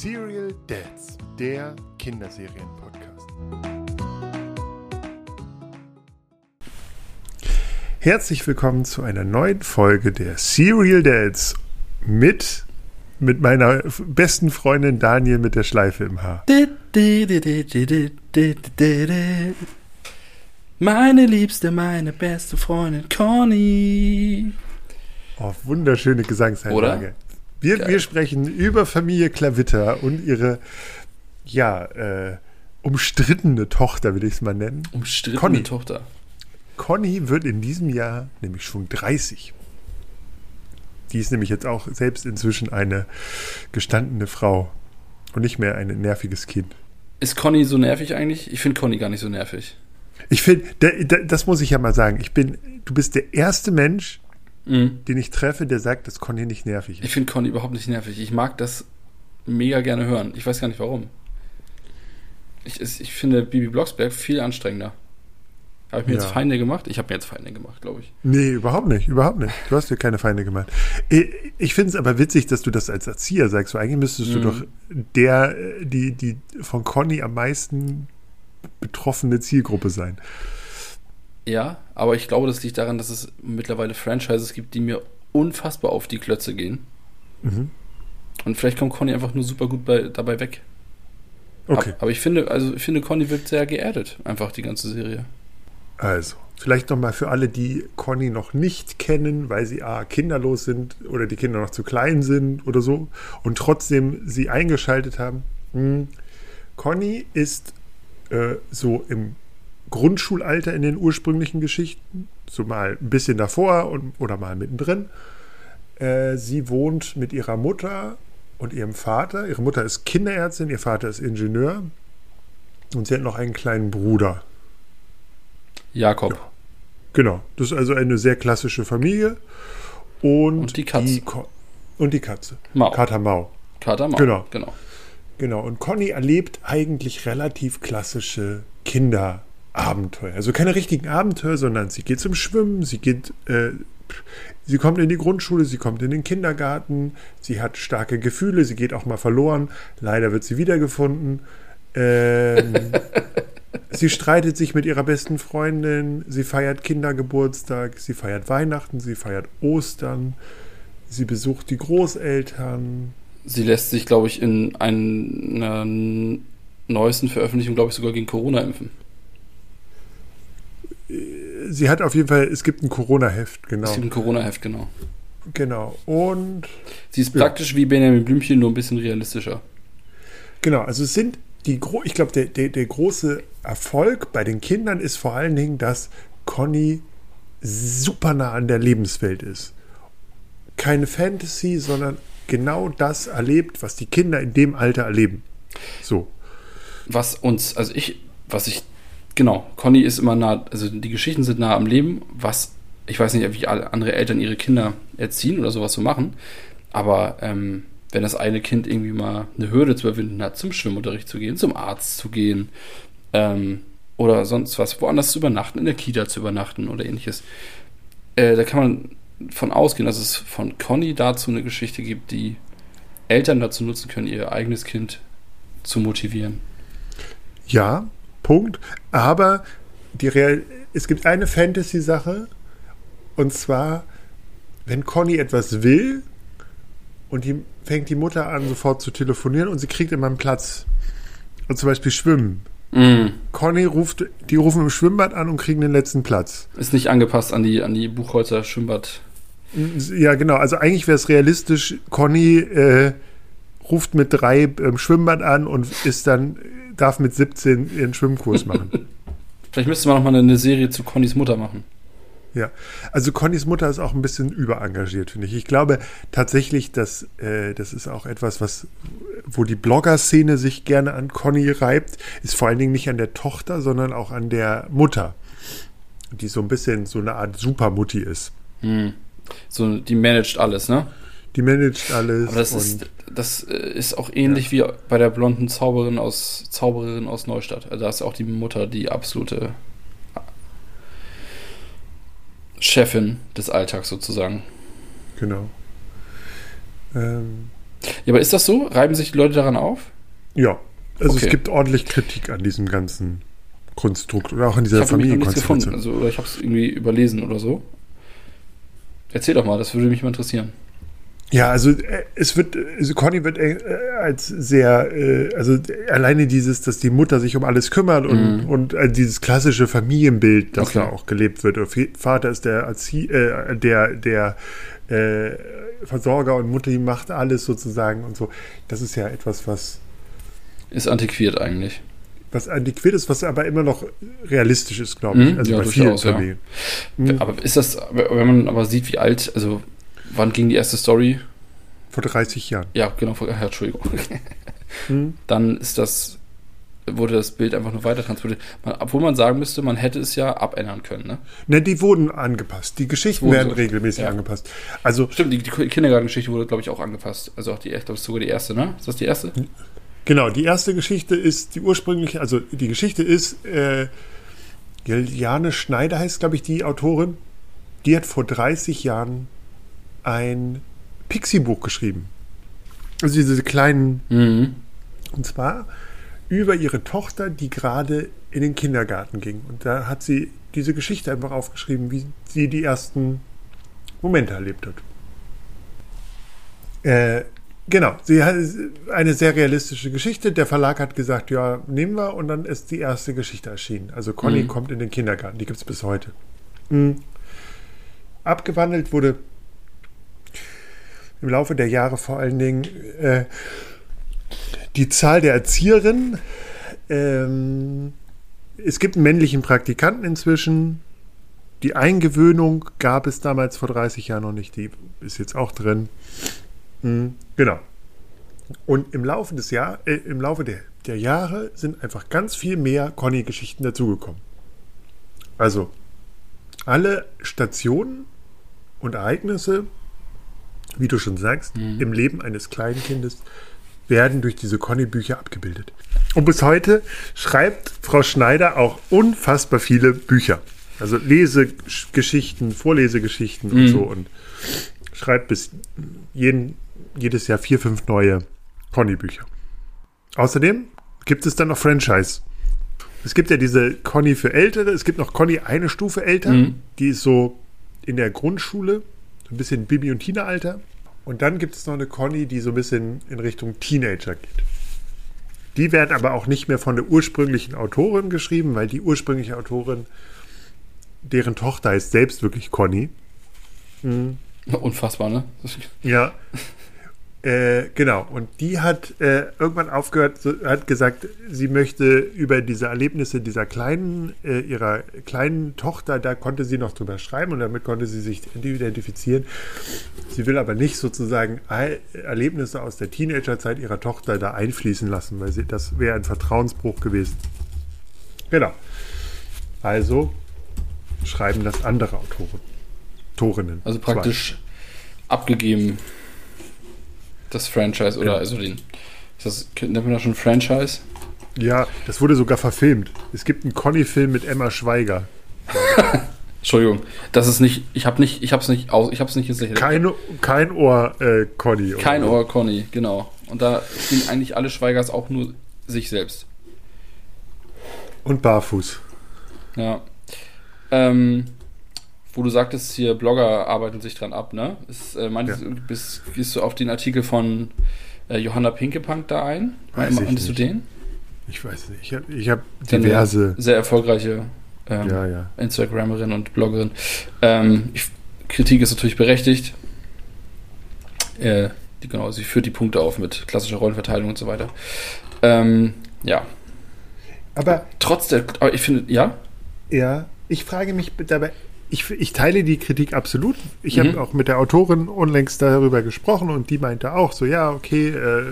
Serial Dads, der Kinderserien-Podcast. Herzlich willkommen zu einer neuen Folge der Serial Dads mit, mit meiner besten Freundin Daniel mit der Schleife im Haar. Meine liebste, meine beste Freundin Conny. Oh, wunderschöne Gesangseinlage. Wir, wir sprechen über Familie Klavitter und ihre, ja, äh, umstrittene Tochter, will ich es mal nennen. Umstrittene Conny. Tochter. Conny wird in diesem Jahr nämlich schon 30. Die ist nämlich jetzt auch selbst inzwischen eine gestandene Frau und nicht mehr ein nerviges Kind. Ist Conny so nervig eigentlich? Ich finde Conny gar nicht so nervig. Ich finde, das muss ich ja mal sagen. Ich bin, du bist der erste Mensch, Mhm. den ich treffe, der sagt, dass Conny nicht nervig Ich ist. finde Conny überhaupt nicht nervig. Ich mag das mega gerne hören. Ich weiß gar nicht warum. Ich, ich finde Bibi Blocksberg viel anstrengender. Habe ich mir Ja. jetzt Feinde gemacht? Ich habe mir jetzt Feinde gemacht, glaube ich. Nee, überhaupt nicht, überhaupt nicht. Du hast dir keine Feinde gemacht. Ich, ich finde es aber witzig, dass du das als Erzieher sagst. So, eigentlich müsstest du Mhm. doch der, äh, die, die von Conny am meisten betroffene Zielgruppe sein. Ja, aber ich glaube, das liegt daran, dass es mittlerweile Franchises gibt, die mir unfassbar auf die Klötze gehen. Mhm. Und vielleicht kommt Conny einfach nur super gut bei, dabei weg. Okay, Aber, ich finde, also ich finde, Conny wirkt sehr geerdet, einfach die ganze Serie. also. Vielleicht nochmal für alle, die Conny noch nicht kennen, weil sie A, kinderlos sind oder die Kinder noch zu klein sind oder so und trotzdem sie eingeschaltet haben. Hm. Conny ist äh, so im Grundschulalter in den ursprünglichen Geschichten, so mal ein bisschen davor und, oder mal mittendrin. Äh, sie wohnt mit ihrer Mutter und ihrem Vater. Ihre Mutter ist Kinderärztin, ihr Vater ist Ingenieur und sie hat noch einen kleinen Bruder. Jakob. Genau, das ist also eine sehr klassische Familie. Und, Und die Katze. Ko- und die Katze. Mau. Kater Mau. Kater Mau. Genau. genau. Genau. Und Conny erlebt eigentlich relativ klassische Kinderabenteuer. Also keine richtigen Abenteuer, sondern sie geht zum Schwimmen, sie geht, äh, sie kommt in die Grundschule, sie kommt in den Kindergarten, sie hat starke Gefühle, sie geht auch mal verloren. Leider wird sie wiedergefunden. Ähm, sie streitet sich mit ihrer besten Freundin, sie feiert Kindergeburtstag, sie feiert Weihnachten, sie feiert Ostern, sie besucht die Großeltern. Sie lässt sich, glaube ich, in einer neuesten Veröffentlichung, glaube ich, sogar gegen Corona impfen. Sie hat auf jeden Fall, es gibt ein Corona-Heft, genau. Es gibt ein Corona-Heft, genau. Genau. Und Sie ist Ja. praktisch wie Benjamin Blümchen, nur ein bisschen realistischer. genau, also es sind die ich glaube, der, der, der große Erfolg bei den Kindern ist vor allen Dingen, dass Conny super nah an der Lebenswelt ist. Keine Fantasy, sondern genau das erlebt, was die Kinder in dem Alter erleben. So. Was uns, also ich, was ich, genau, Conny ist immer nah, also die Geschichten sind nah am Leben, was, ich weiß nicht, wie alle andere Eltern ihre Kinder erziehen oder sowas so machen, aber ähm, wenn das eine Kind irgendwie mal eine Hürde zu überwinden hat, zum Schwimmunterricht zu gehen, zum Arzt zu gehen, ähm, oder sonst was, woanders zu übernachten, in der Kita zu übernachten oder ähnliches, äh, da kann man von ausgehen, dass es von Conny dazu eine Geschichte gibt, die Eltern dazu nutzen können, ihr eigenes Kind zu motivieren. Ja, Punkt. Aber die Real es gibt eine Fantasy-Sache, und zwar, wenn Conny etwas will und die fängt die Mutter an, sofort zu telefonieren und sie kriegt immer einen Platz. Und zum Beispiel Schwimmen. Mm. Conny ruft, die rufen im Schwimmbad an und kriegen den letzten Platz. Ist nicht angepasst an die, an die Buchholzer Schwimmbad. Ja, genau. Also eigentlich wäre es realistisch, Conny äh, ruft mit drei im Schwimmbad an und ist dann, darf mit 17 ihren Schwimmkurs machen. Vielleicht müsste man noch mal eine Serie zu Connys Mutter machen. Ja, also Connys Mutter ist auch ein bisschen überengagiert, finde ich. Ich glaube tatsächlich, dass äh, das ist auch etwas, was, wo die Blogger-Szene sich gerne an Conny reibt, ist vor allen Dingen nicht an der Tochter, sondern auch an der Mutter, die so ein bisschen so eine Art Supermutti ist. Hm. So, die managt alles, ne? Die managt alles. Aber das ist, das äh, ist auch ähnlich wie bei der blonden Zauberin aus Zauberin aus Neustadt. Also da ist auch die Mutter die absolute Chefin des Alltags sozusagen. Genau. Ähm, Ja, aber ist das so? Reiben sich die Leute daran auf? Ja. Also Okay. es gibt ordentlich Kritik an diesem ganzen Konstrukt oder auch an dieser. Familienkonstellation. Also, oder ich habe es irgendwie überlesen oder so. Erzähl doch mal, das würde mich mal interessieren. Ja, also äh, es wird, also Conny wird äh, als sehr, äh, also alleine dieses, dass die Mutter sich um alles kümmert und, und äh, dieses klassische Familienbild, das Okay. da auch gelebt wird. Der Vater ist der Erzie äh, der, der äh, Versorger und Mutter, die macht alles sozusagen und so. Das ist ja etwas, was, Ist antiquiert eigentlich. was antiquiert ist, was aber immer noch realistisch ist, glaube ich. Mhm, Also ja, bei durchaus, vielen ja. Familien. Mhm. Aber ist das, wenn man aber sieht, wie alt, also wann ging die erste Story? Vor 30 Jahren. Ja, genau, vor- ja, Entschuldigung. Mhm. Dann ist das, wurde das Bild einfach nur weiter transportiert. Man, obwohl man sagen müsste, man hätte es ja abändern können, ne? Ne, die wurden angepasst. Die Geschichten Wurden werden so. regelmäßig Ja. angepasst. Also Stimmt, die, die Kindergartengeschichte wurde, glaube ich, auch angepasst. Also auch die, ich glaube, das ist sogar die erste, ne? Ist das die erste? Genau, die erste Geschichte ist die ursprüngliche, also die Geschichte ist, äh, Juliane Schneider heißt, glaube ich, die Autorin. Die hat vor 30 Jahren ein Pixie-Buch geschrieben. Also diese kleinen, Mhm. und zwar über ihre Tochter, die gerade in den Kindergarten ging. Und da hat sie diese Geschichte einfach aufgeschrieben, wie sie die ersten Momente erlebt hat. Äh, genau, sie hat eine sehr realistische Geschichte. Der Verlag hat gesagt, ja, nehmen wir. Und dann ist die erste Geschichte erschienen. Also Conny Mhm. kommt in den Kindergarten. Die gibt es bis heute. Mhm. Abgewandelt wurde im Laufe der Jahre vor allen Dingen äh, die Zahl der Erzieherinnen. Ähm, es gibt einen männlichen Praktikanten inzwischen. Die Eingewöhnung gab es damals vor 30 Jahren noch nicht. Die ist jetzt auch drin. Mhm, genau. Und im Laufe des Jahr, äh, im Laufe der, der Jahre sind einfach ganz viel mehr Conny-Geschichten dazugekommen. Also alle Stationen und Ereignisse, wie du schon sagst, Mhm. im Leben eines kleinen Kindes werden durch diese Conny-Bücher abgebildet. Und bis heute schreibt Frau Schneider auch unfassbar viele Bücher. Also Lesegeschichten, Vorlesegeschichten und Mhm. so und schreibt bis jeden, jedes Jahr vier, fünf neue Conny-Bücher. Außerdem gibt es dann noch Franchise. Es gibt ja diese Conny für Ältere, es gibt noch Conny eine Stufe älter, Mhm. die ist so in der Grundschule, so ein bisschen Bibi- und Tina-Alter. Und dann gibt es noch eine Conny, die so ein bisschen in Richtung Teenager geht. Die werden aber auch nicht mehr von der ursprünglichen Autorin geschrieben, weil die ursprüngliche Autorin, deren Tochter heißt selbst wirklich Conny. Unfassbar, ne? Ja. Äh, genau. Und die hat äh, irgendwann aufgehört, so, hat gesagt, sie möchte über diese Erlebnisse dieser kleinen, äh, ihrer kleinen Tochter, da konnte sie noch drüber schreiben und damit konnte sie sich identifizieren. Sie will aber nicht sozusagen Erlebnisse aus der Teenagerzeit ihrer Tochter da einfließen lassen, weil sie, das wäre ein Vertrauensbruch gewesen. Genau. Also schreiben das andere Autoren. Autorinnen. Also praktisch abgegeben das Franchise oder Ja. also den. Ist das, nennt man das schon Franchise? Ja, das wurde sogar verfilmt. Es gibt einen Conny-Film mit Emma Schweiger. Entschuldigung, das ist nicht, ich habe nicht, ich habe es nicht aus, ich habe es nicht ins Lächeln. Kein, kein Ohr äh, Conny. oder Kein. Ohr Conny, genau. Und da spielen eigentlich alle Schweigers auch nur sich selbst. Und barfuß. Ja. Ähm, wo du sagtest, hier Blogger arbeiten sich dran ab, ne? Ist, äh, meinst, du, bist, gehst du auf den Artikel von äh, Johanna Pinkepunk da ein? Weiß ich Meintest du nicht. den? Ich weiß nicht. Ich habe ich hab diverse. Sehr erfolgreiche ähm, Ja, ja. Instagramerin und Bloggerin. Ähm, ich, Kritik ist natürlich berechtigt. Äh, die, genau, sie führt die Punkte auf mit klassischer Rollenverteilung und so weiter. Ähm, ja. Aber Trotz der, aber ich finde, ja, ja, ich frage mich dabei. Ich, ich teile die Kritik absolut. Ich Mhm. habe auch mit der Autorin unlängst darüber gesprochen und die meinte auch so, ja, okay, äh,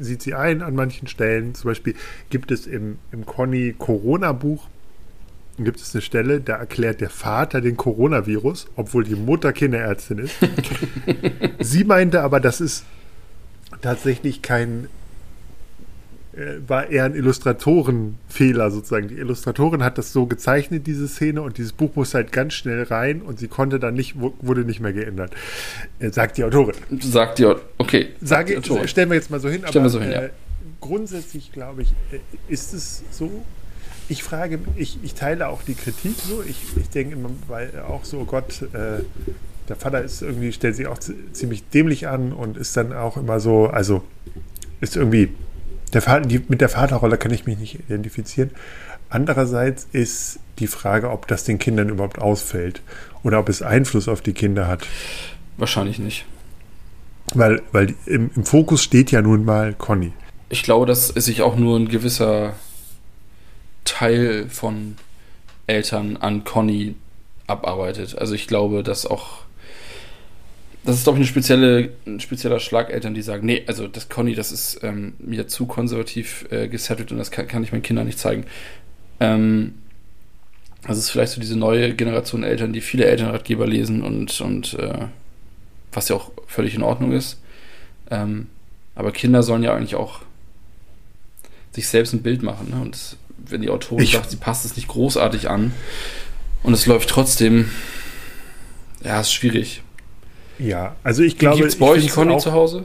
sieht sie ein an manchen Stellen. Zum Beispiel gibt es im, im Conny Corona-Buch gibt es eine Stelle, da erklärt der Vater den Coronavirus, obwohl die Mutter Kinderärztin ist. sie meinte aber, das ist tatsächlich kein war eher ein Illustratorenfehler sozusagen. Die Illustratorin hat das so gezeichnet, diese Szene, und dieses Buch muss halt ganz schnell rein und sie konnte dann nicht, wurde nicht mehr geändert. Äh, sagt die Autorin. Sagt die Autorin. Okay. Sage, stellen wir jetzt mal so hin. Stellen aber, wir so hin, ja. Äh, grundsätzlich glaube ich, äh, ist es so. Ich frage, ich, ich teile auch die Kritik so. Ich, ich denke immer, weil auch so, oh Gott, äh, der Vater ist irgendwie, stellt sich auch ziemlich dämlich an und ist dann auch immer so, also ist irgendwie, der Vater, die, mit der Vaterrolle kann ich mich nicht identifizieren. Andererseits ist die Frage, ob das den Kindern überhaupt ausfällt oder ob es Einfluss auf die Kinder hat. Wahrscheinlich nicht. Weil, weil im, im Fokus steht ja nun mal Conny. Ich glaube, dass sich auch nur ein gewisser Teil von Eltern an Conny abarbeitet. Also ich glaube, dass auch das ist, glaube ich, eine spezielle, ein spezieller Schlag Eltern, die sagen, nee, also das Conny, das ist ähm, mir zu konservativ äh, gesettelt und das kann, kann ich meinen Kindern nicht zeigen. Ähm, das ist vielleicht so diese neue Generation Eltern, die viele Elternratgeber lesen und, und äh, was ja auch völlig in Ordnung ist. Ähm, aber Kinder sollen ja eigentlich auch sich selbst ein Bild machen. Ne? Und wenn die Autorin ich sagt, sie passt es nicht großartig an und es läuft trotzdem, ja, ist schwierig. Ja, also ich glaube. Gibt es bei euch Conny zu Hause?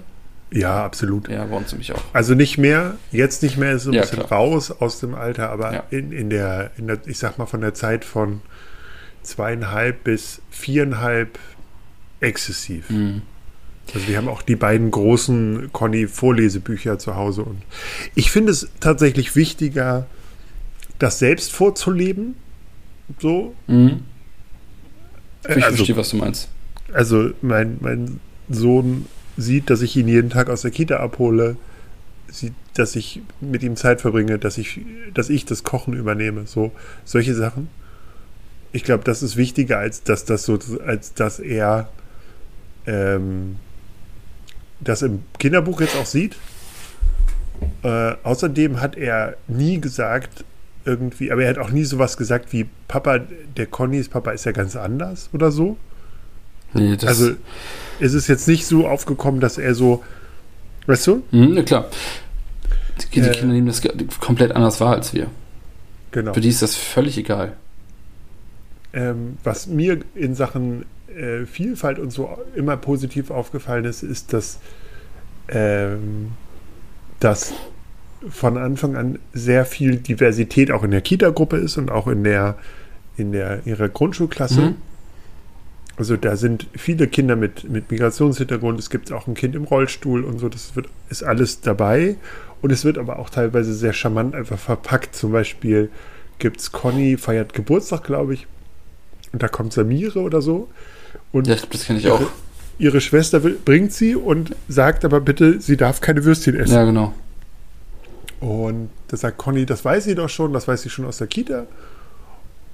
Ja, absolut. Ja, bei uns nämlich auch. Also nicht mehr, jetzt nicht mehr, ist so ein ja, bisschen klar. raus aus dem Alter, aber ja. in, in, der, in der, ich sag mal, von der Zeit von zweieinhalb bis viereinhalb exzessiv. Mhm. Also wir haben auch die beiden großen Conny-Vorlesebücher zu Hause und ich finde es tatsächlich wichtiger, das selbst vorzuleben. So. Mhm. Ich also, verstehe, was du meinst also mein, mein Sohn sieht, dass ich ihn jeden Tag aus der Kita abhole, sieht, dass ich mit ihm Zeit verbringe, dass ich, dass ich das Kochen übernehme, so solche Sachen. Ich glaube, das ist wichtiger, als dass das so, als dass er ähm, das im Kinderbuch jetzt auch sieht. Äh, außerdem hat er nie gesagt, irgendwie, aber er hat auch nie sowas gesagt wie Papa, der Connys Papa ist ja ganz anders oder so. Nee, also ist es jetzt nicht so aufgekommen, dass er so, weißt du? Mhm, klar. Die, die äh, Kinder nehmen das komplett anders wahr als wir. Genau. Für die ist das völlig egal. Ähm, was mir in Sachen äh, Vielfalt und so immer positiv aufgefallen ist, ist, dass, ähm, dass von Anfang an sehr viel Diversität auch in der Kita-Gruppe ist und auch in der in der ihrer Grundschulklasse. Mhm. Also da sind viele Kinder mit, mit Migrationshintergrund, es gibt auch ein Kind im Rollstuhl und so, das wird, ist alles dabei. Und es wird aber auch teilweise sehr charmant einfach verpackt. Zum Beispiel gibt es Conny, feiert Geburtstag, glaube ich. Und da kommt Samire oder so. Und ja, das kenne ich ihre, auch. Ihre Schwester will, bringt sie und sagt aber bitte, sie darf keine Würstchen essen. Ja, genau. Und da sagt Conny, das weiß sie doch schon, das weiß sie schon aus der Kita.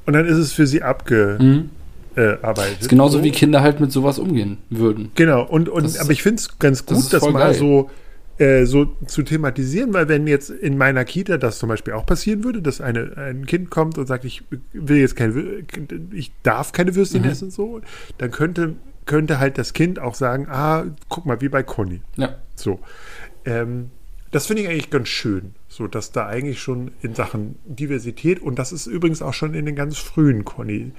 Und dann ist es für sie abge, mhm äh, arbeitet. Das ist genauso so. wie Kinder halt mit sowas umgehen würden. Genau, und, und das, aber ich finde es ganz gut, das, das mal geil. so, äh, so zu thematisieren, weil wenn jetzt in meiner Kita das zum Beispiel auch passieren würde, dass eine, ein Kind kommt und sagt, ich will jetzt keine, ich darf keine Würstchen mhm. essen, so, dann könnte, könnte halt das Kind auch sagen, ah, guck mal, wie bei Conny. Ja. So. Ähm, das finde ich eigentlich ganz schön, so dass da eigentlich schon in Sachen Diversität und das ist übrigens auch schon in den ganz frühen Conny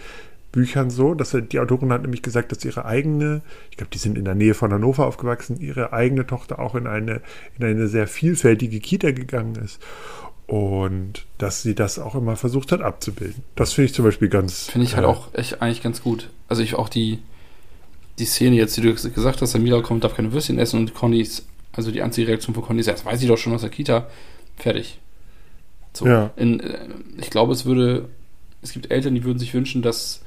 Büchern so, dass die Autorin hat nämlich gesagt, dass ihre eigene, ich glaube, die sind in der Nähe von Hannover aufgewachsen, ihre eigene Tochter auch in eine, in eine sehr vielfältige Kita gegangen ist. Und dass sie das auch immer versucht hat abzubilden. Das finde ich zum Beispiel ganz. Finde ich halt äh, auch echt eigentlich ganz gut. Also ich auch die, die Szene jetzt, die du gesagt hast, Samira kommt, darf keine Würstchen essen und Connys, also die Anziehreaktion von Conny ist, das weiß ich doch schon aus der Kita. Fertig. So. Ja. In, äh, ich glaube, es würde, es gibt Eltern, die würden sich wünschen, dass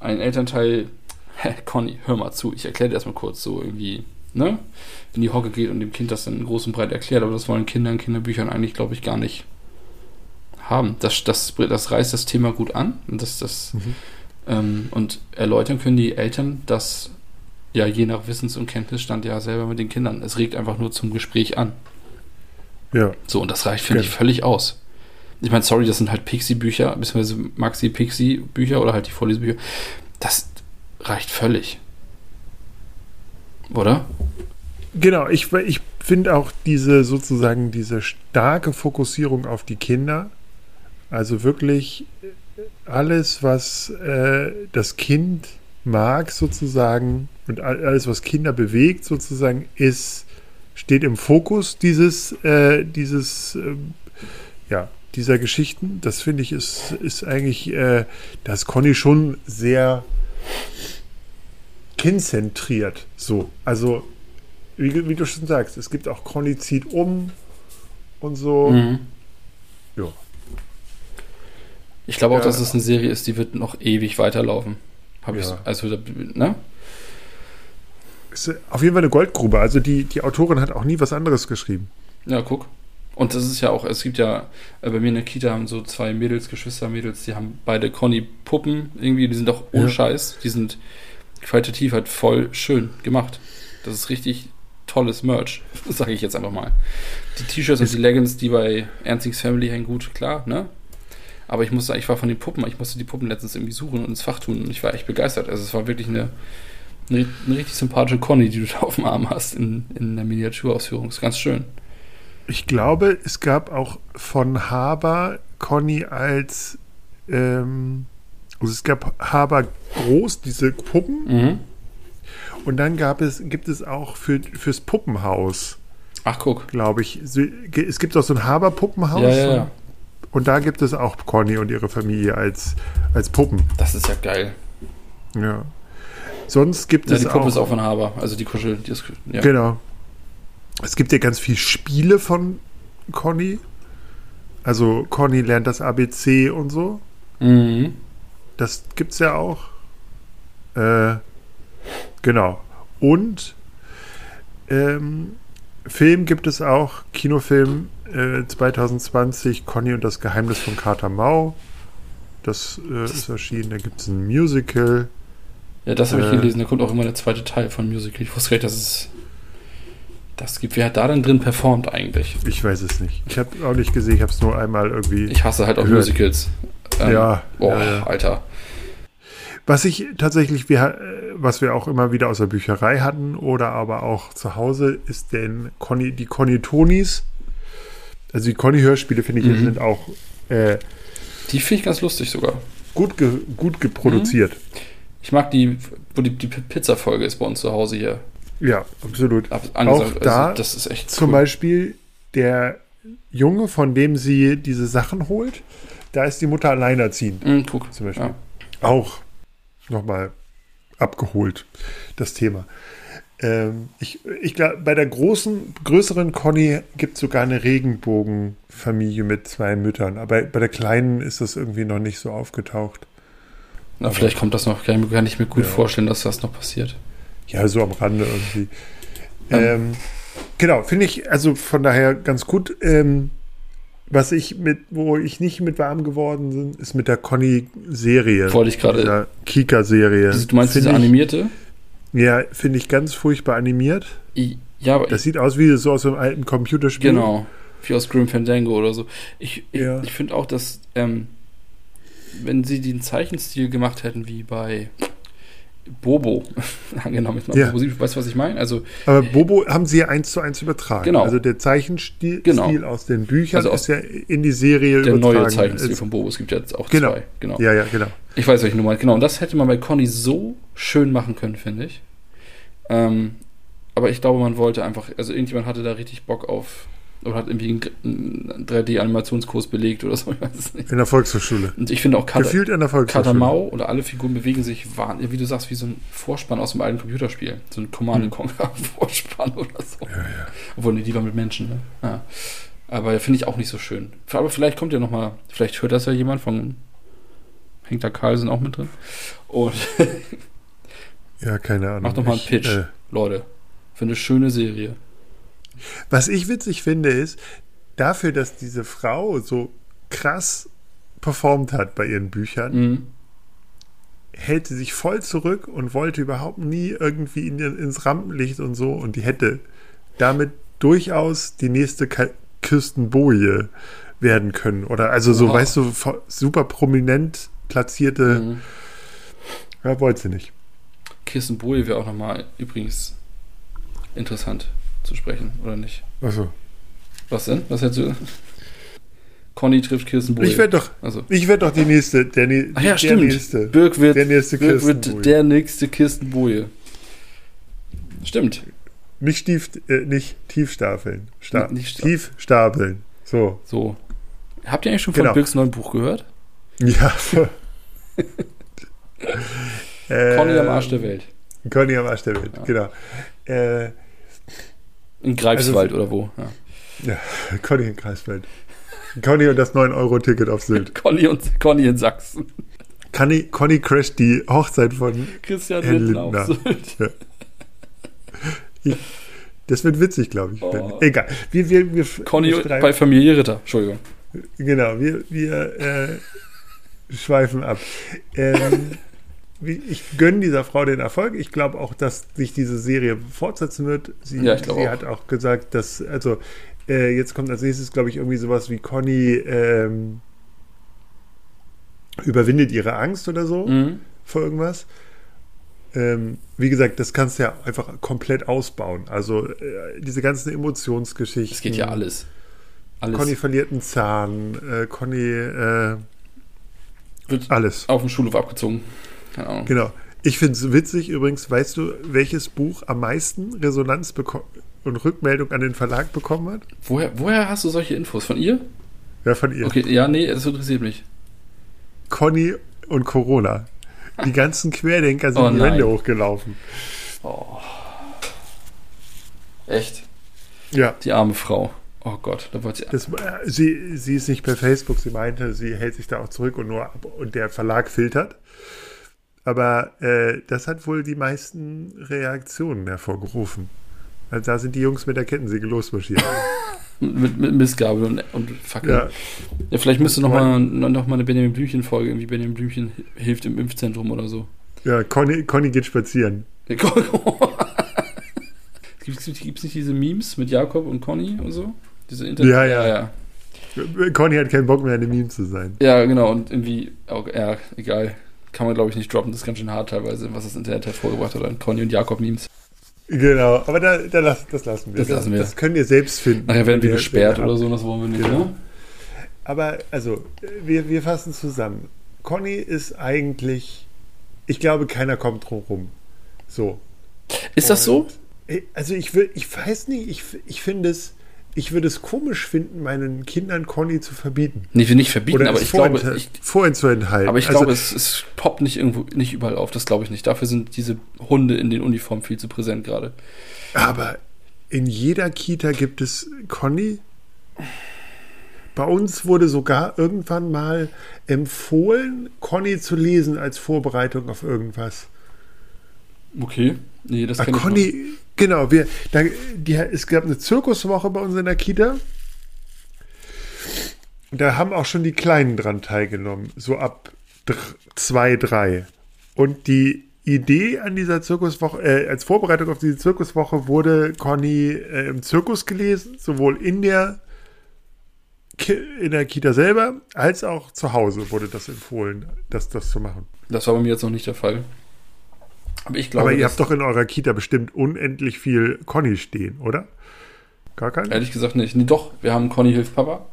ein Elternteil, hä, Conny, hör mal zu, ich erkläre dir das mal kurz so irgendwie, ne? In die Hocke geht und dem Kind das dann groß und breit erklärt, aber das wollen Kinder in Kinderbüchern eigentlich, glaube ich, gar nicht haben. Das, das, das reißt das Thema gut an und das, das mhm. ähm, und erläutern können die Eltern das ja je nach Wissens- und Kenntnisstand ja selber mit den Kindern. Es regt einfach nur zum Gespräch an. Ja. So, und das reicht, finde ja. ich, völlig aus. Ich meine, sorry, das sind halt Pixie-Bücher, beziehungsweise Maxi-Pixie-Bücher oder halt die Vorlesebücher. Das reicht völlig. Oder? Genau, ich, ich finde auch diese sozusagen diese starke Fokussierung auf die Kinder, also wirklich alles, was äh, das Kind mag sozusagen und alles, was Kinder bewegt sozusagen, ist steht im Fokus dieses äh, dieses äh, ja dieser Geschichten. Das finde ich ist ist eigentlich äh, das Conny schon sehr kindzentriert so. Also wie, wie, du schon sagst, es gibt auch Conny zieht um und so. Mhm. Ja. Ich glaube auch, ja. dass es eine Serie ist, die wird noch ewig weiterlaufen. Habe ja. ich also ne? Ist auf jeden Fall eine Goldgrube. Also die, die Autorin hat auch nie was anderes geschrieben. Ja, guck. Und das ist ja auch, es gibt ja, äh, bei mir in der Kita haben so zwei Mädels, Geschwistermädels, die haben beide Conny-Puppen irgendwie, die sind auch ohne ja. Scheiß, die sind qualitativ halt voll schön gemacht. Das ist richtig tolles Merch, sage ich jetzt einfach mal. Die T-Shirts und die Leggings, die bei Ernstings Family hängen, gut, klar, ne? Aber ich musste, ich war von den Puppen, ich musste die Puppen letztens irgendwie suchen und ins Fach tun und ich war echt begeistert. Also es war wirklich eine, eine, eine richtig sympathische Conny, die du da auf dem Arm hast in, in der Miniaturausführung. Ist ganz schön. Ich glaube, es gab auch von Haber Conny als ähm, also es gab Haber groß, diese Puppen. Mhm. Und dann gab es, gibt es auch für, fürs Puppenhaus. Ach, guck. Glaube ich. Es gibt auch so ein Haber-Puppenhaus. Ja, ja, ja. Und da gibt es auch Conny und ihre Familie als, als Puppen. Das ist ja geil. Ja. Sonst gibt ja, es auch. Die Puppe ist auch von Haber, also die Kuschel. Die ist, ja. Genau. Es gibt ja ganz viele Spiele von Conny. Also Conny lernt das ABC und so. Mhm. Das gibt es ja auch. Äh, Genau. Und ähm, Film gibt es auch, Kinofilm äh, 2020, Conny und das Geheimnis von Kater Mau. Das äh, ist erschienen. Da gibt es ein Musical. Ja, das habe ich äh, gelesen. Da kommt auch immer der zweite Teil von Musical. Ich wusste gar nicht, dass es das gibt. Wer hat da denn drin performt eigentlich? Ich weiß es nicht. Ich habe auch nicht gesehen. Ich habe es nur einmal irgendwie. Ich hasse halt auch gehört. Musicals. Ähm, ja. Boah, ja. Alter. Was ich tatsächlich, wir, was wir auch immer wieder aus der Bücherei hatten oder aber auch zu Hause, ist denn Conny, die Conny Tonis. Also die Conny-Hörspiele, finde ich, mhm. sind auch. Äh, die finde ich ganz lustig sogar. Gut, ge, gut geproduziert. Mhm. Ich mag die, wo die, die Pizza-Folge ist bei uns zu Hause hier. Ja, absolut. Ab, auch da, also, das ist echt cool. Zum Beispiel der Junge, von dem sie diese Sachen holt, da ist die Mutter alleinerziehend. Mhm, guck. Zum Beispiel. Ja. Auch nochmal abgeholt, das Thema. Ähm, ich ich glaube, bei der großen, größeren Conny gibt es sogar eine Regenbogenfamilie mit zwei Müttern. Aber bei der kleinen ist das irgendwie noch nicht so aufgetaucht. Na, vielleicht kommt das noch, kann ich mir gut ja. vorstellen, dass das noch passiert. Ja, so am Rande irgendwie. Ähm, ähm, genau, finde ich also von daher ganz gut. Ähm, was ich mit, wo ich nicht mit warm geworden bin, ist mit der Conny-Serie. Wollte ich gerade. Kika-Serie. Du meinst find diese animierte? ja, finde ich ganz furchtbar animiert. I, ja, aber. Das sieht aus wie so aus einem alten Computerspiel. Genau. Wie aus Grim Fandango oder so. Ich, ich, ja. ich finde auch, dass, ähm, wenn sie den Zeichenstil gemacht hätten wie bei Bobo angenommen. Ja. Weißt du, was ich meine? Also, Aber Bobo haben sie ja eins zu eins übertragen. Genau. Also der Zeichenstil genau. aus den Büchern also ist ja in die Serie der übertragen. Der neue Zeichenstil von Bobo. Es gibt ja jetzt auch genau. zwei. Genau. Ja, ja, genau. Ich weiß, welche Nummer. Genau. Und das hätte man bei Conny so schön machen können, finde ich. Ähm, aber ich glaube, man wollte einfach, also irgendjemand hatte da richtig Bock auf oder hat irgendwie einen 3D-Animationskurs belegt oder so, ich weiß es nicht. In der Volkshochschule. Und ich finde auch Kata, Gefühlt in der Volkshochschule. Katamau oder alle Figuren bewegen sich, wie du sagst, wie so ein Vorspann aus einem alten Computerspiel. So ein Command Conquer Vorspann oder so. Ja, ja. Obwohl, nee, die war mit Menschen, ne? Ja. Aber finde ich auch nicht so schön. Aber vielleicht kommt ja noch mal, vielleicht hört das ja jemand von Hängt da Carlsen auch mit drin. Und ja, keine Ahnung. Macht noch mal einen Pitch, äh, Leute. Für eine schöne Serie. Was ich witzig finde, ist, dafür, dass diese Frau so krass performt hat bei ihren Büchern, mhm. hält sie sich voll zurück und wollte überhaupt nie irgendwie in, ins Rampenlicht und so. Und die hätte damit durchaus die nächste Kirsten Boje werden können. Oder also so, wow. weißt du, super prominent platzierte. Mhm. Ja, wollte sie nicht. Kirsten Boje wäre auch nochmal übrigens interessant zu sprechen, oder nicht? Achso. Was denn? Was hättest du? Conny trifft Kirsten Boje. Ich werde doch, Also. ich werd doch die nächste, der, Ach ja, der stimmt. nächste. Birk wird, der nächste Birk Kirsten wird Boje. der nächste Kirsten Boje. Stimmt. Nicht, stief, äh, nicht tiefstapeln. Sta Nicht sta- tief stapeln. So. So. Habt ihr eigentlich schon Genau. von Birks neuen Buch gehört? Ja. Conny am Arsch der Welt. Conny am Arsch der Welt, Ja. genau. Äh, In Greifswald Also- oder wo? Ja. ja, Conny in Kreisfeld. Conny und das 9-Euro-Ticket auf Sylt. Conny und Conny in Sachsen. Conny, Conny crasht die Hochzeit von. Christian Herr Lindner auf. Sylt. Das wird witzig, glaube ich. Oh. Egal. Wir, wir, wir, Conny wir bei Familie Ritter. Entschuldigung. Genau, wir, wir äh, schweifen ab. Ähm, ich gönne dieser Frau den Erfolg. Ich glaube auch, dass sich diese Serie fortsetzen wird. Sie, Ja, sie auch. hat auch gesagt, dass, also äh, jetzt kommt als nächstes, glaube ich, irgendwie sowas wie Conny ähm, überwindet ihre Angst oder so Mhm. vor irgendwas. Ähm, wie gesagt, das kannst du ja einfach komplett ausbauen. Also äh, diese ganzen Emotionsgeschichten. Es geht ja alles. Alles Conny verliert einen Zahn, äh, Conny, äh, wird alles. auf dem Schulhof abgezogen. Keine Ahnung. Genau. Ich finde es witzig übrigens, weißt du, welches Buch am meisten Resonanz und Rückmeldung an den Verlag bekommen hat? Woher, woher hast du solche Infos? Von ihr? Ja, von ihr. Okay, ja, nee, das interessiert mich. Conny und Corona. Die ganzen Querdenker sind Oh die. Wände hochgelaufen. Oh. Echt? Ja. Die arme Frau. Oh Gott, da wollte sie. Das, sie, sie ist nicht per Facebook, sie meinte, sie hält sich da auch zurück und nur und der Verlag filtert. Aber äh, das hat wohl die meisten Reaktionen hervorgerufen. Also da sind die Jungs mit der Kettensäge losmarschiert. Mit, mit Missgabel und, und Fackel. ja, Ja. vielleicht müsste noch mal, noch mal eine Benjamin Blümchen-Folge, irgendwie Benjamin Blümchen hilft im Impfzentrum oder so. ja Conny, Conny geht spazieren. Gibt es nicht diese Memes mit Jakob und Conny und so? Diese Internet Ja, ja. ja. Conny hat keinen Bock mehr, eine Meme zu sein. Ja, genau, und irgendwie, auch, ja, egal. Kann man, glaube ich, nicht droppen. Das ist ganz schön hart teilweise, was das Internet hervorgebracht hat an Conny und Jakob-Memes. Genau, aber da, da lass, das lassen wir. Das lassen wir. Das könnt ihr selbst finden. Nachher werden wir gesperrt oder so, das wollen wir nicht, Genau. ne? Aber also, wir, wir fassen zusammen. Conny ist eigentlich, ich glaube, keiner kommt drum rum. So. Ist das so? Und, äh, Also ich will, ich weiß nicht, ich, ich finde es, ich würde es komisch finden, meinen Kindern Conny zu verbieten. Nee, wir nicht verbieten, Oder aber ich glaube, vorentha- ich, vorenthalten. aber ich also, glaube, es, es poppt nicht irgendwo, nicht überall auf. Das glaube ich nicht. Dafür sind diese Hunde in den Uniformen viel zu präsent gerade. Aber in jeder Kita gibt es Conny. Bei uns wurde sogar irgendwann mal empfohlen, Conny zu lesen als Vorbereitung auf irgendwas. Okay. Nee, das ich Conny, genau, wir, da, die, es gab eine Zirkuswoche bei uns in der Kita. Da haben auch schon die Kleinen dran teilgenommen, so ab zwei, drei. Und die Idee an dieser Zirkuswoche, äh, als Vorbereitung auf diese Zirkuswoche wurde Conny äh, im Zirkus gelesen, sowohl in der, in der Kita selber als auch zu Hause wurde das empfohlen, das, das zu machen. Das war bei mir jetzt noch nicht der Fall. Aber ich glaube, Aber ihr habt doch in eurer Kita bestimmt unendlich viel Conny stehen, oder? Gar keinen? Ehrlich gesagt nicht. Nee, doch, wir haben Conny hilft Papa.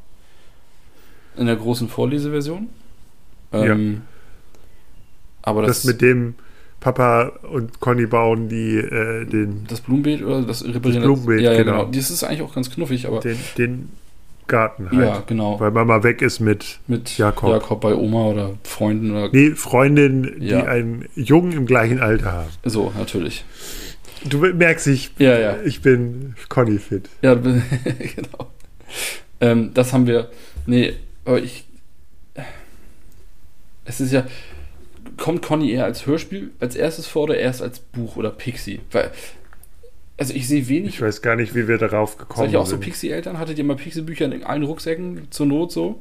In der großen Vorleseversion. Ähm, Aber das, das mit dem Papa und Conny bauen die äh, den, das Blumenbeet oder das Reparieren? Blumenbeet, ja, ja, genau. genau. Das ist eigentlich auch ganz knuffig, aber den, den Garten halt. ja, genau. Weil Mama weg ist mit, mit Jakob. Jakob. bei Oma oder Freunden oder nee, Freundinnen, die Ja. einen Jungen im gleichen Alter haben. so, natürlich. Du merkst, ich, Ja, ja. ich bin Conny fit. Ja, genau. Ähm, das haben wir. Nee, aber ich. Es ist ja. Kommt Conny eher als Hörspiel als erstes vor oder erst als Buch oder Pixie? Weil. Also ich sehe wenig. Ich weiß gar nicht, wie wir darauf Seid gekommen ihr auch so sind. Pixie-Eltern? Hattet ihr mal Pixie-Bücher in allen Rucksäcken zur Not so?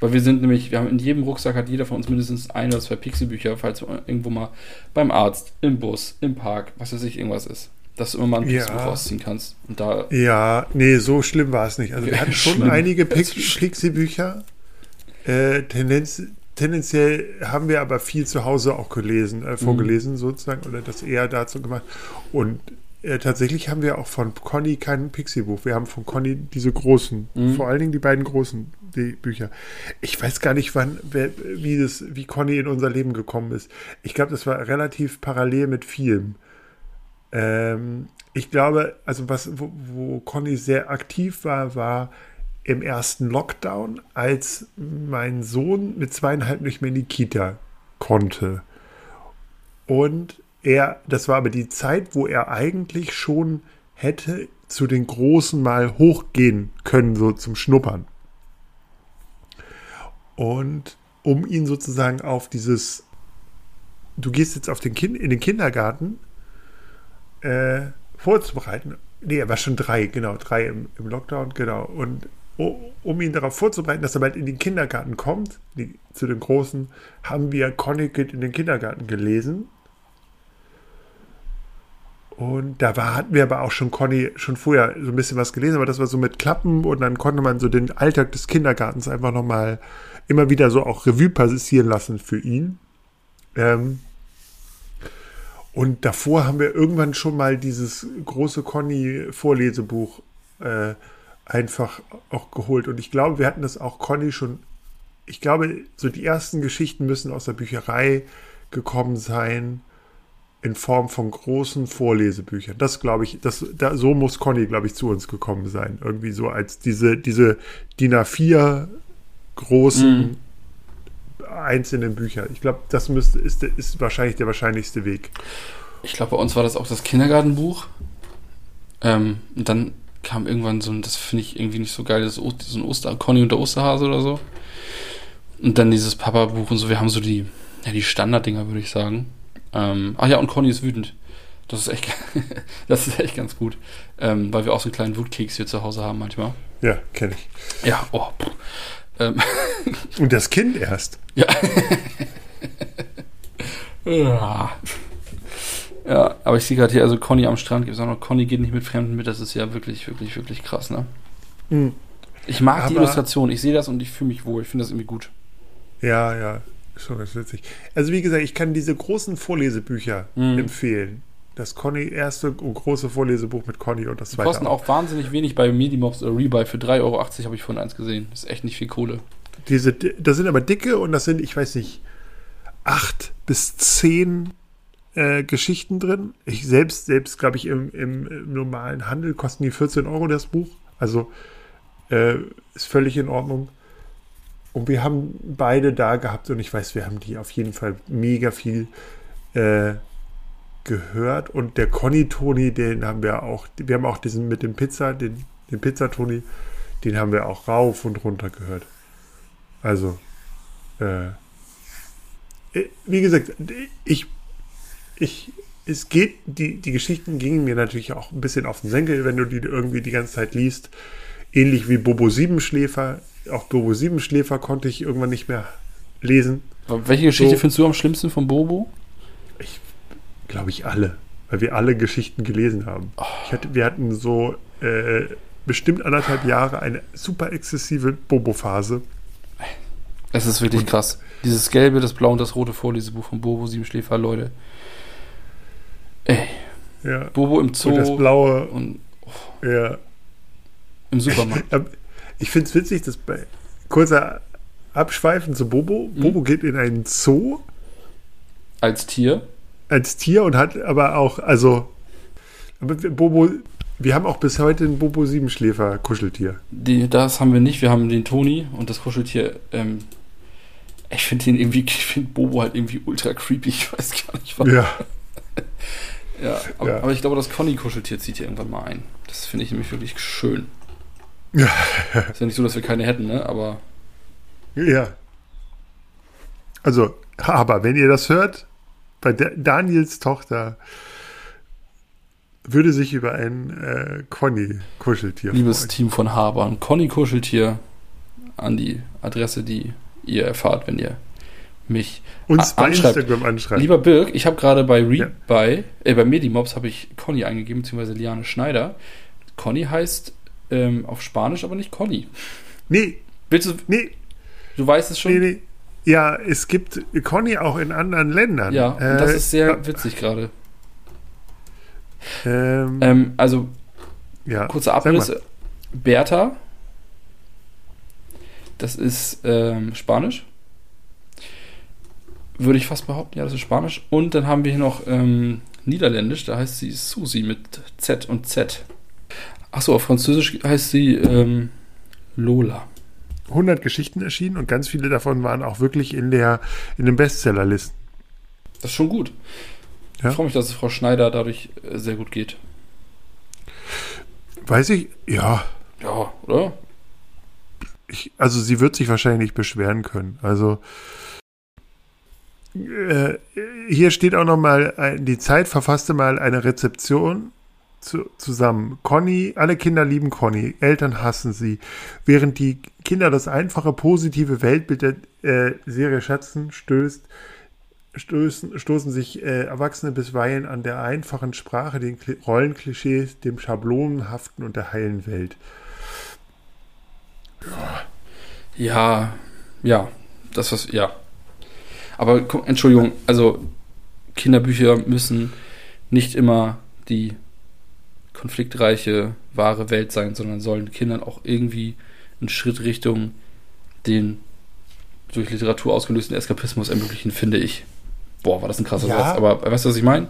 Weil wir sind nämlich, wir haben in jedem Rucksack hat jeder von uns mindestens ein oder zwei Pixie-Bücher, falls irgendwo mal beim Arzt, im Bus, im Park, was weiß ich, irgendwas ist. Dass du immer mal ein Ja. Pixie-Buch rausziehen kannst. Und da, Ja, nee, so schlimm war es nicht. Also wir hatten schon einige Pixie-Bücher. Äh, Tendenz, tendenziell haben wir aber viel zu Hause auch gelesen, äh, vorgelesen sozusagen, oder das eher dazu gemacht. Und äh, tatsächlich haben wir auch von Conny kein Pixie-Buch. Wir haben von Conny diese großen, Mhm. vor allen Dingen die beiden großen die Bücher. Ich weiß gar nicht, wann, wer, wie das, wie Conny in unser Leben gekommen ist. Ich glaube, das war relativ parallel mit Film. Ähm, ich glaube, also was, wo, wo Conny sehr aktiv war, war im ersten Lockdown, als mein Sohn mit zweieinhalb nicht mehr in die Kita konnte. Und er, das war aber die Zeit, wo er eigentlich schon hätte zu den Großen mal hochgehen können, so zum Schnuppern. Und um ihn sozusagen auf dieses, du gehst jetzt auf den kind, in den Kindergarten äh, vorzubereiten. Nee, er war schon drei, genau, drei im, im Lockdown, genau. Und um ihn darauf vorzubereiten, dass er bald in den Kindergarten kommt, die, zu den Großen, haben wir geht in den Kindergarten gelesen. Und da war, hatten wir aber auch schon Conny schon vorher so ein bisschen was gelesen, aber das war so mit Klappen und dann konnte man so den Alltag des Kindergartens einfach nochmal immer wieder so auch Revue passieren lassen für ihn. Ähm, und davor haben wir irgendwann schon mal dieses große Conny-Vorlesebuch äh, einfach auch geholt. Und ich glaube, wir hatten das auch Conny schon. Ich glaube, so die ersten Geschichten müssen aus der Bücherei gekommen sein in Form von großen Vorlesebüchern. Das glaube ich, das, da, so muss Conny, glaube ich, zu uns gekommen sein. Irgendwie so als diese, diese DIN A4 großen einzelnen Bücher. Ich glaube, das müsste, ist, ist wahrscheinlich der wahrscheinlichste Weg. Ich glaube, bei uns war das auch das Kindergartenbuch. Ähm, und dann kam irgendwann so ein, das finde ich irgendwie nicht so geil, das O- so ein Oster, Conny und der Osterhase oder so. Und dann dieses Papa-Buch und so. Wir haben so die, ja, die Standarddinger, würde ich sagen. Ähm, ach ja, und Conny ist wütend. Das ist echt, das ist echt ganz gut. Ähm, weil wir auch so einen kleinen Wutkeks hier zu Hause haben manchmal. Ja, kenne ich. Ja, oh. Ähm, Und das Kind erst. ja. ja. Ja, aber ich sehe gerade hier, also Conny am Strand gibt es auch noch, Conny geht nicht mit Fremden mit, das ist ja wirklich, wirklich, wirklich krass, ne? Mhm. Ich mag die Aber- Illustration, ich sehe das und ich fühle mich wohl, ich finde das irgendwie gut. Ja, ja, schon ganz witzig. Also wie gesagt, ich kann diese großen Vorlesebücher Mhm. empfehlen. Das Conny erste große Vorlesebuch mit Conny und das Die zweite. kosten auch wahnsinnig wenig bei Medimobs oder Rebuy. Für 3,80 Euro habe ich von eins gesehen. Das ist echt nicht viel Kohle. Diese, das sind aber dicke und das sind, ich weiß nicht, acht bis zehn äh, Geschichten drin. Ich selbst, selbst glaube ich, im, im, im normalen Handel kosten die 14 Euro das Buch. Also äh, ist völlig in Ordnung. Und wir haben beide da gehabt und ich weiß, wir haben die auf jeden Fall mega viel äh, gehört. Und der Conny Toni, den haben wir auch, wir haben auch diesen mit dem Pizza, den, den Pizza Toni, den haben wir auch rauf und runter gehört. Also, äh, äh, wie gesagt, ich, ich, es geht, die, die Geschichten gingen mir natürlich auch ein bisschen auf den Senkel, wenn du die irgendwie die ganze Zeit liest. Ähnlich wie Bobo Siebenschläfer. Auch Bobo Siebenschläfer konnte ich irgendwann nicht mehr lesen. Aber welche Geschichte So. findest du am schlimmsten von Bobo? Glaube ich alle. Weil wir alle Geschichten gelesen haben. Ich hatte, wir hatten so äh, bestimmt anderthalb Jahre eine super exzessive Bobo-Phase. Es ist wirklich krass. Dieses gelbe, das blaue und das rote Vorlesebuch von Bobo, Siebenschläfer, Leute. Ey, Ja. Bobo im Zoo Und das blaue, und ja. im Supermarkt. Ich finde es witzig, dass bei kurzer Abschweifen zu Bobo. Mhm. Bobo geht in einen Zoo Als Tier. als Tier und hat aber auch, also, Bobo, wir haben auch bis heute ein Bobo Siebenschläfer Kuscheltier. Die, das haben wir nicht. Wir haben den Toni und das Kuscheltier. Ähm, ich finde den irgendwie, ich finde Bobo halt irgendwie ultra creepy. Ich weiß gar nicht warum. Ja, Ja, aber, Ja. aber ich glaube, das Conny-Kuscheltier zieht hier irgendwann mal ein. Das finde ich nämlich wirklich schön. Ja. Ist ja nicht so, dass wir keine hätten, ne? Aber ja. Also, aber wenn ihr das hört, bei Daniels Tochter würde sich über ein äh, Conny-Kuscheltier liebes freuen. Team von Haber, ein Conny-Kuscheltier an die Adresse, die ihr erfahrt, wenn ihr mich Uns bei anschreibt. Instagram anschreiben. Lieber Birg, ich habe gerade bei Read Ja. bei, äh, bei Medimobs habe ich Conny eingegeben, beziehungsweise Liane Schneider. Conny heißt ähm, auf Spanisch aber nicht Conny. Nee, Willst du, nee, du weißt es schon? nee, nee. Ja, es gibt Conny auch in anderen Ländern. Ja, und Äh, das ist sehr witzig gerade. Ähm, Ähm, also, ja. kurzer. Abriss. Bertha. Das ist ähm, Spanisch. Würde ich fast behaupten, ja, das ist Spanisch. Und dann haben wir hier noch ähm, Niederländisch, da heißt sie Susi mit Z und Z. Achso, auf Französisch heißt sie ähm, Lola. 100 Geschichten erschienen und ganz viele davon waren auch wirklich in der in den Bestsellerlisten. Das ist schon gut. Ja. Ich freue mich, dass es Frau Schneider dadurch äh, sehr gut geht. Weiß ich, ja, Ja, oder? ich, also sie wird sich wahrscheinlich nicht beschweren können. Also äh, hier steht auch noch mal, ein- die Zeit verfasste mal eine Rezeption zu, zusammen. Conny, alle Kinder lieben Conny, Eltern hassen sie. Während die Kinder das einfache, positive Weltbild der äh, Serie schätzen, stößt, stößen, stoßen sich äh, Erwachsene bisweilen an der einfachen Sprache, den Kli- Rollenklischees, dem Schablonenhaften und der heilen Welt. Ja, ja, das was, ja. Aber guck, Entschuldigung, also Kinderbücher müssen nicht immer die konfliktreiche, wahre Welt sein, sondern sollen Kindern auch irgendwie einen Schritt Richtung den durch Literatur ausgelösten Eskapismus ermöglichen, finde ich. Boah, war das ein krasser Ja. Satz. Aber weißt du, was ich meine?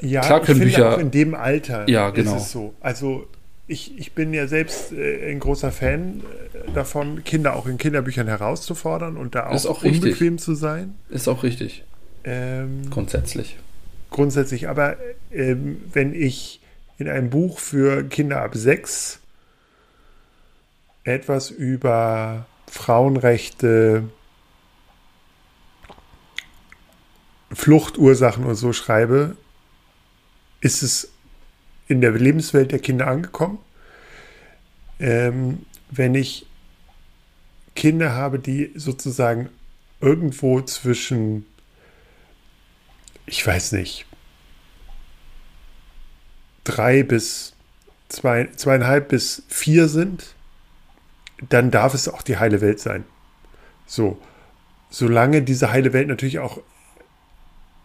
Ja, Klar können ich finde Bücher- auch in dem Alter Ja, genau. ist es so. Also ich, ich bin ja selbst äh, ein großer Fan äh, davon, Kinder auch in Kinderbüchern herauszufordern und da auch, auch unbequem zu sein. Ist auch richtig. Ähm, Grundsätzlich. grundsätzlich. Aber ähm, wenn ich in einem Buch für Kinder ab sechs etwas über Frauenrechte, Fluchtursachen und so schreibe, ist es in der Lebenswelt der Kinder angekommen. Ähm, wenn ich Kinder habe, die sozusagen irgendwo zwischen, ich weiß nicht, drei bis zwei, zweieinhalb bis vier sind, dann darf es auch die heile Welt sein. So, solange diese heile Welt natürlich auch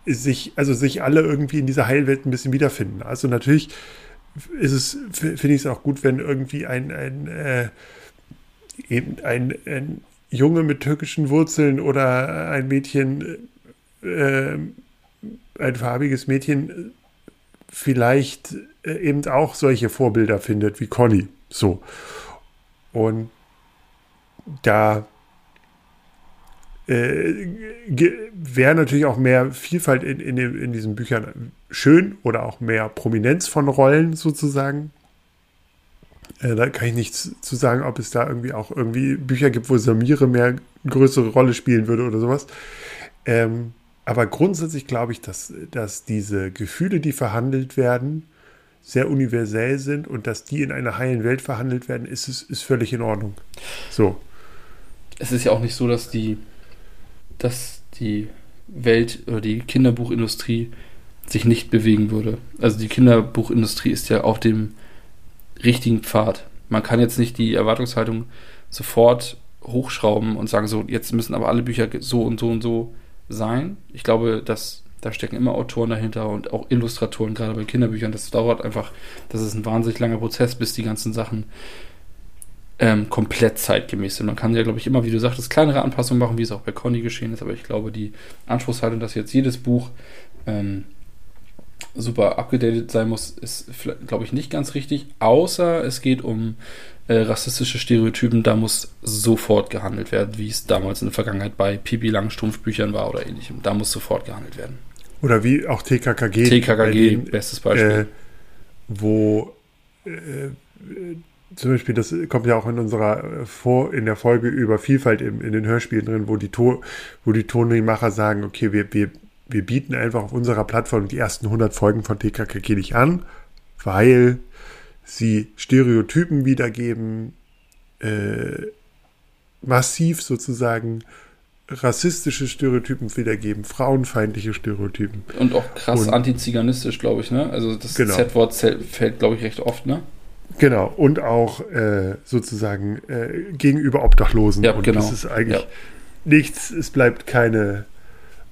sich, also sich alle irgendwie in dieser Heilwelt ein bisschen wiederfinden. Also natürlich ist es, finde ich es auch gut, wenn irgendwie ein, ein, äh, eben ein, ein Junge mit türkischen Wurzeln oder ein Mädchen, äh, ein farbiges Mädchen vielleicht äh, eben auch solche Vorbilder findet wie Conny. So. Und da äh, wäre natürlich auch mehr Vielfalt in, in, in diesen Büchern schön oder auch mehr Prominenz von Rollen sozusagen. Äh, da kann ich nichts zu sagen, ob es da irgendwie auch irgendwie Bücher gibt, wo Samire mehr eine größere Rolle spielen würde oder sowas. Ähm, aber grundsätzlich glaube ich, dass, dass diese Gefühle, die verhandelt werden, sehr universell sind und dass die in einer heilen Welt verhandelt werden, ist, ist, ist völlig in Ordnung. So. es ist ja auch nicht so, dass die, dass die Welt oder die Kinderbuchindustrie sich nicht bewegen würde. Also die Kinderbuchindustrie ist ja auf dem richtigen Pfad. Man kann jetzt nicht die Erwartungshaltung sofort hochschrauben und sagen, so, jetzt müssen aber alle Bücher so und so und so sein. Ich glaube, dass da stecken immer Autoren dahinter und auch Illustratoren, gerade bei Kinderbüchern. Das dauert einfach, das ist ein wahnsinnig langer Prozess, bis die ganzen Sachen ähm, komplett zeitgemäß sind. Man kann ja, glaube ich, immer, wie du sagtest, kleinere Anpassungen machen, wie es auch bei Conny geschehen ist, aber ich glaube, die Anspruchshaltung, dass jetzt jedes Buch ähm, super abgedatet sein muss, ist, glaube ich, nicht ganz richtig, außer es geht um äh, rassistische Stereotypen, da muss sofort gehandelt werden, wie es damals in der Vergangenheit bei Pipi Langstrumpfbüchern war oder ähnlichem. Da muss sofort gehandelt werden. Oder wie auch TKKG. TKKG, denen, bestes Beispiel. Äh, wo äh, zum Beispiel, das kommt ja auch in unserer äh, vor in der Folge über Vielfalt im, in den Hörspielen drin, wo die to wo die Tonemacher sagen, okay, wir, wir, wir bieten einfach auf unserer Plattform die ersten 100 Folgen von TKKG nicht an, weil sie Stereotypen wiedergeben, äh, massiv sozusagen rassistische Stereotypen wiedergeben, frauenfeindliche Stereotypen. Und auch krass Und- antiziganistisch, glaube ich, ne? Also das Genau. Z-Wort fällt, glaube ich, recht oft, ne? Genau, und auch äh, sozusagen äh, gegenüber Obdachlosen. Ja, und genau. das ist eigentlich Ja. nichts, es bleibt keine,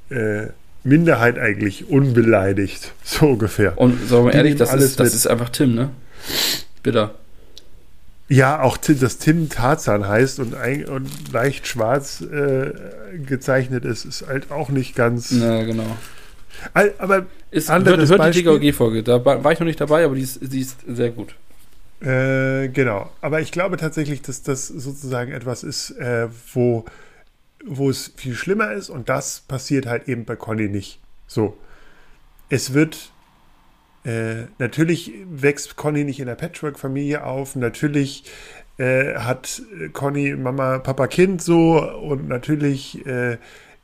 äh, Minderheit eigentlich unbeleidigt. So ungefähr. Und sagen wir ehrlich, das, ist, das mit. ist einfach Tim, ne? Bitter. Ja, auch dass Tim Tarzan heißt und, ein, und leicht schwarz äh, gezeichnet ist, ist halt auch nicht ganz. Na, genau. Aber Ist, hört, hört die. TKG-Folge. Da war ich noch nicht dabei, aber die ist, die ist sehr gut. Äh, genau. Aber ich glaube tatsächlich, dass das sozusagen etwas ist, äh, wo, wo es viel schlimmer ist und das passiert halt eben bei Conny nicht. So. Es wird. Äh, natürlich wächst Conny nicht in der Patchwork-Familie auf. Natürlich äh, hat Conny Mama, Papa, Kind so und natürlich äh,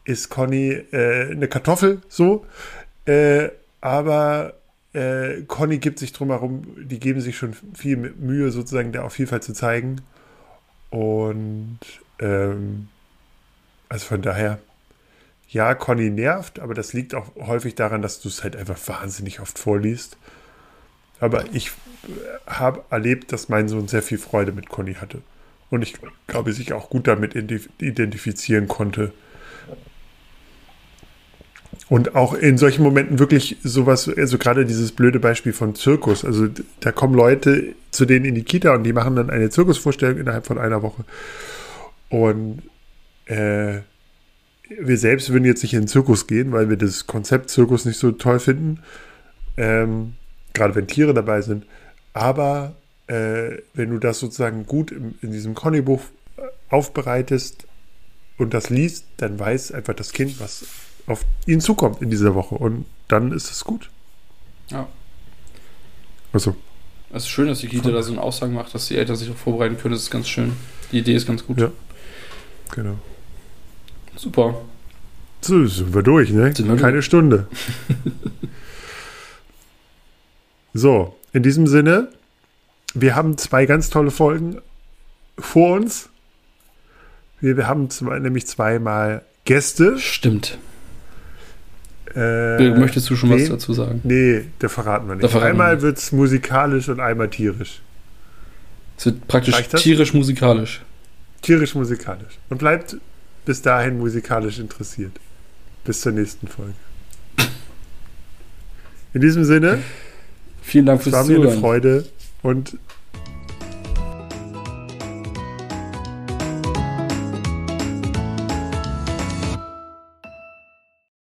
ist Conny eine Kartoffel so. Aber äh, Conny gibt sich drum herum, die geben sich schon viel Mühe, sozusagen da auch Vielfalt zu zeigen. Und ähm, also von daher, ja, Conny nervt, aber das liegt auch häufig daran, dass du es halt einfach wahnsinnig oft vorliest. Aber ich habe erlebt, dass mein Sohn sehr viel Freude mit Conny hatte. Und ich glaube, sich auch gut damit ident- identifizieren konnte. Und auch in solchen Momenten wirklich sowas, also gerade dieses blöde Beispiel von Zirkus. Also da kommen Leute zu denen in die Kita und die machen dann eine Zirkusvorstellung innerhalb von einer Woche. Und äh, wir selbst würden jetzt nicht in den Zirkus gehen, weil wir das Konzept Zirkus nicht so toll finden. Ähm, gerade wenn Tiere dabei sind. Aber äh, wenn du das sozusagen gut im, in diesem Conny-Buch äh, aufbereitest und das liest, dann weiß einfach das Kind, was auf ihn zukommt in dieser Woche. Und dann ist es gut. Ja. Also, Es ist schön, dass die Kita da so eine Aussage macht, dass die Eltern sich auch vorbereiten können. Das ist ganz schön. Die Idee ist ganz gut. Ja. genau. Super. So, sind wir durch, ne? Sind wir Keine Stunde. so, in diesem Sinne, wir haben zwei ganz tolle Folgen vor uns. Wir, wir haben zwei, nämlich zweimal Gäste. Stimmt. Äh, Möchtest du schon was nee. dazu sagen? Nee, da verraten wir nicht. verraten einmal wird es musikalisch und einmal tierisch. Es wird praktisch tierisch-musikalisch. Tierisch-musikalisch. Und bleibt bis dahin musikalisch interessiert. Bis zur nächsten Folge. In diesem Sinne, Vielen Dank es fürs war mir eine Zuhören. Freude und